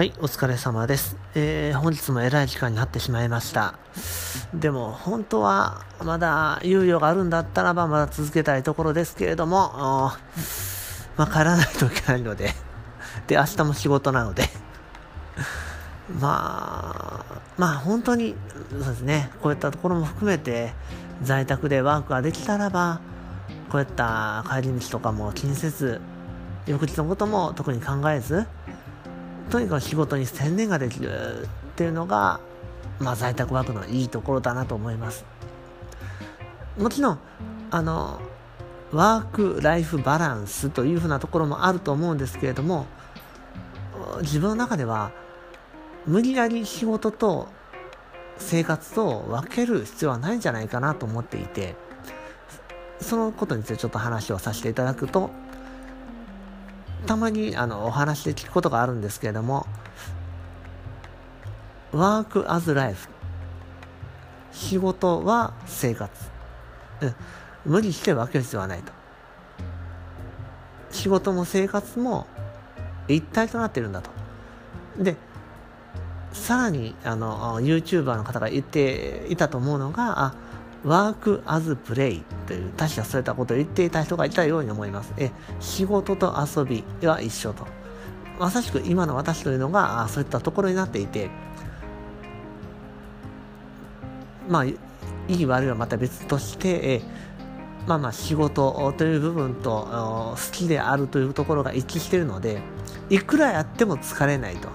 はい、お疲れ様です。えー、本日も偉い時間になってしまいました。でも、本当は、まだ猶予があるんだったらば、まだ続けたいところですけれども、まあ、帰らないといけないので、で、明日も仕事なので、まあ、まあ、本当に、そうですね、こういったところも含めて、在宅でワークができたらば、こういった帰り道とかも気にせず、翌日のことも特に考えず、とにかく仕事に専念ができるっていうのが、まあ、在宅ワークのいいところだなと思います。もちろんあのワーク・ライフ・バランスというふうなところもあると思うんですけれども自分の中では無理やり仕事と生活と分ける必要はないんじゃないかなと思っていてそのことについてちょっと話をさせていただくとたまにあのお話で聞くことがあるんですけれども、ワークアズライフ。仕事は生活。うん。無理して分ける必要はないと。仕事も生活も一体となっているんだと。で、さらに、あの、YouTuber の方が言っていたと思うのが、あ、ワークアズプレイという確かそういったことを言っていた人がいたように思います。え仕事と遊びは一緒と。まさしく今の私というのがそういったところになっていて、まあ、いい悪いはまた別として、えまあまあ仕事という部分と好きであるというところが一致しているので、いくらやっても疲れないと。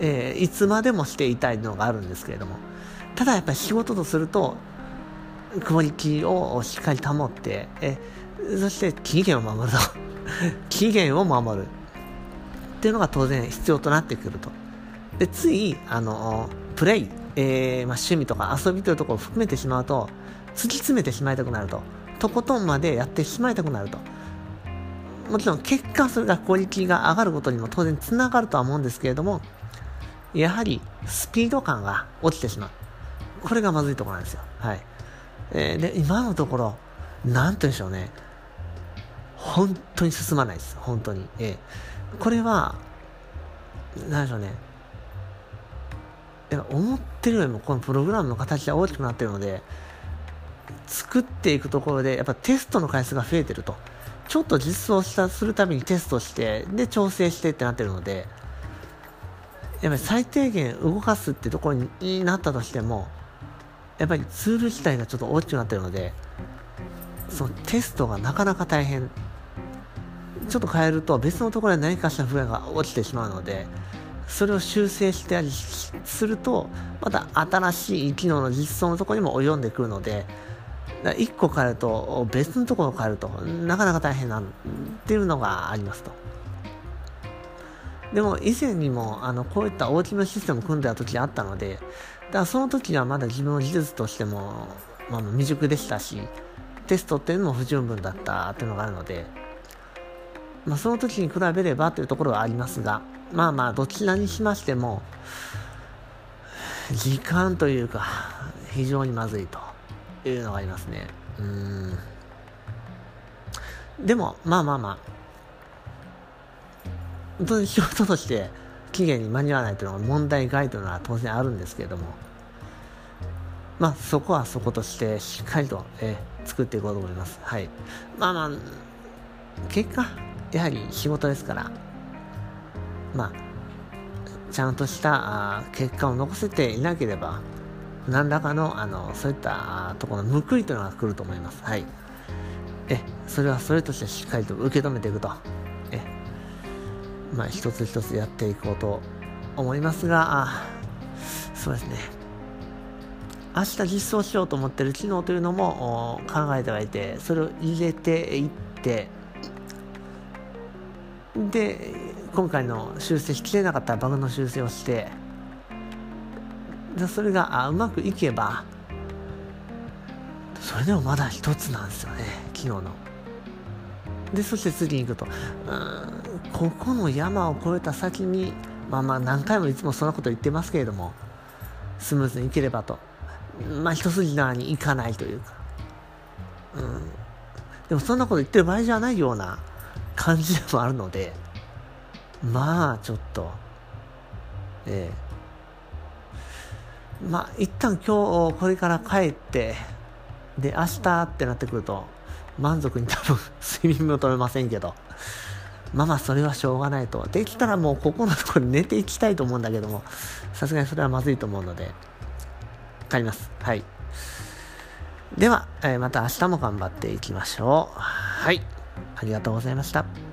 えー、いつまでもしていたいのがあるんですけれども。ただやっぱり仕事とすると、クオリティをしっかり保って、えそして期限を守ると。期限を守る。っていうのが当然必要となってくると。で、つい、あの、プレイ、えー、まあ、趣味とか遊びというところを含めてしまうと、突き詰めてしまいたくなると。とことんまでやってしまいたくなると。もちろん結果それがクオリティが上がることにも当然つながるとは思うんですけれども、やはりスピード感が落ちてしまう。これがまずいところなんですよ。はい。えー、で、今のところ、なんとでしょうね。本当に進まないです。本当に。えー、これは、なんでしょうね。思ってるよりもこのプログラムの形が大きくなってるので、作っていくところで、やっぱテストの回数が増えてると。ちょっと実装したするたびにテストして、で、調整してってなってるので、やっぱり最低限動かすってところになったとしても、やっぱりツール自体がちょっと大きくなってるのでそのテストがなかなか大変ちょっと変えると別のところで何かしら不安が起きてしまうのでそれを修正してたりするとまた新しい機能の実装のところにも及んでくるので1個変えると別のところを変えるとなかなか大変なんっていうのがありますと。でも以前にもあのこういった大きなシステムを組んでた時あったので、だからその時はまだ自分の技術としても、まあ、未熟でしたし、テストっていうのも不十分だったっていうのがあるので、まあ、その時に比べればというところはありますが、まあまあ、どちらにしましても、時間というか、非常にまずいというのがありますね。うん。でも、まあまあまあ、本当に仕事として期限に間に合わないというのが問題外というのは当然あるんですけれども、まあ、そこはそことしてしっかりと、えー、作っていこうと思います。はい。まあまあ、結果、やはり仕事ですから、まあ、ちゃんとしたあ結果を残せていなければ、何らかの、あの、そういったところの報いというのが来ると思います。はい。え、それはそれとしてしっかりと受け止めていくと。まあ、一つ一つやっていこうと思いますが、そうですね。明日実装しようと思ってる機能というのも考えてはいて、それを入れていって、で、今回の修正しきれなかったバグの修正をして、でそれがあうまくいけば、それでもまだ一つなんですよね、機能の。で、そして次に行くと、うんここの山を越えた先に、まあまあ何回もいつもそんなこと言ってますけれども、スムーズにいければと。まあ一筋縄にいかないというか。うん。でもそんなこと言ってる場合じゃないような感じでもあるので、まあちょっと、えー、まあ一旦今日これから帰ってで明日ってなってくると満足に多分睡眠も取れませんけど。まあまあそれはしょうがないと。できたらもうここのところに寝ていきたいと思うんだけども。さすがにそれはまずいと思うので。帰ります。はい。では、えー、また明日も頑張っていきましょう。はい。ありがとうございました。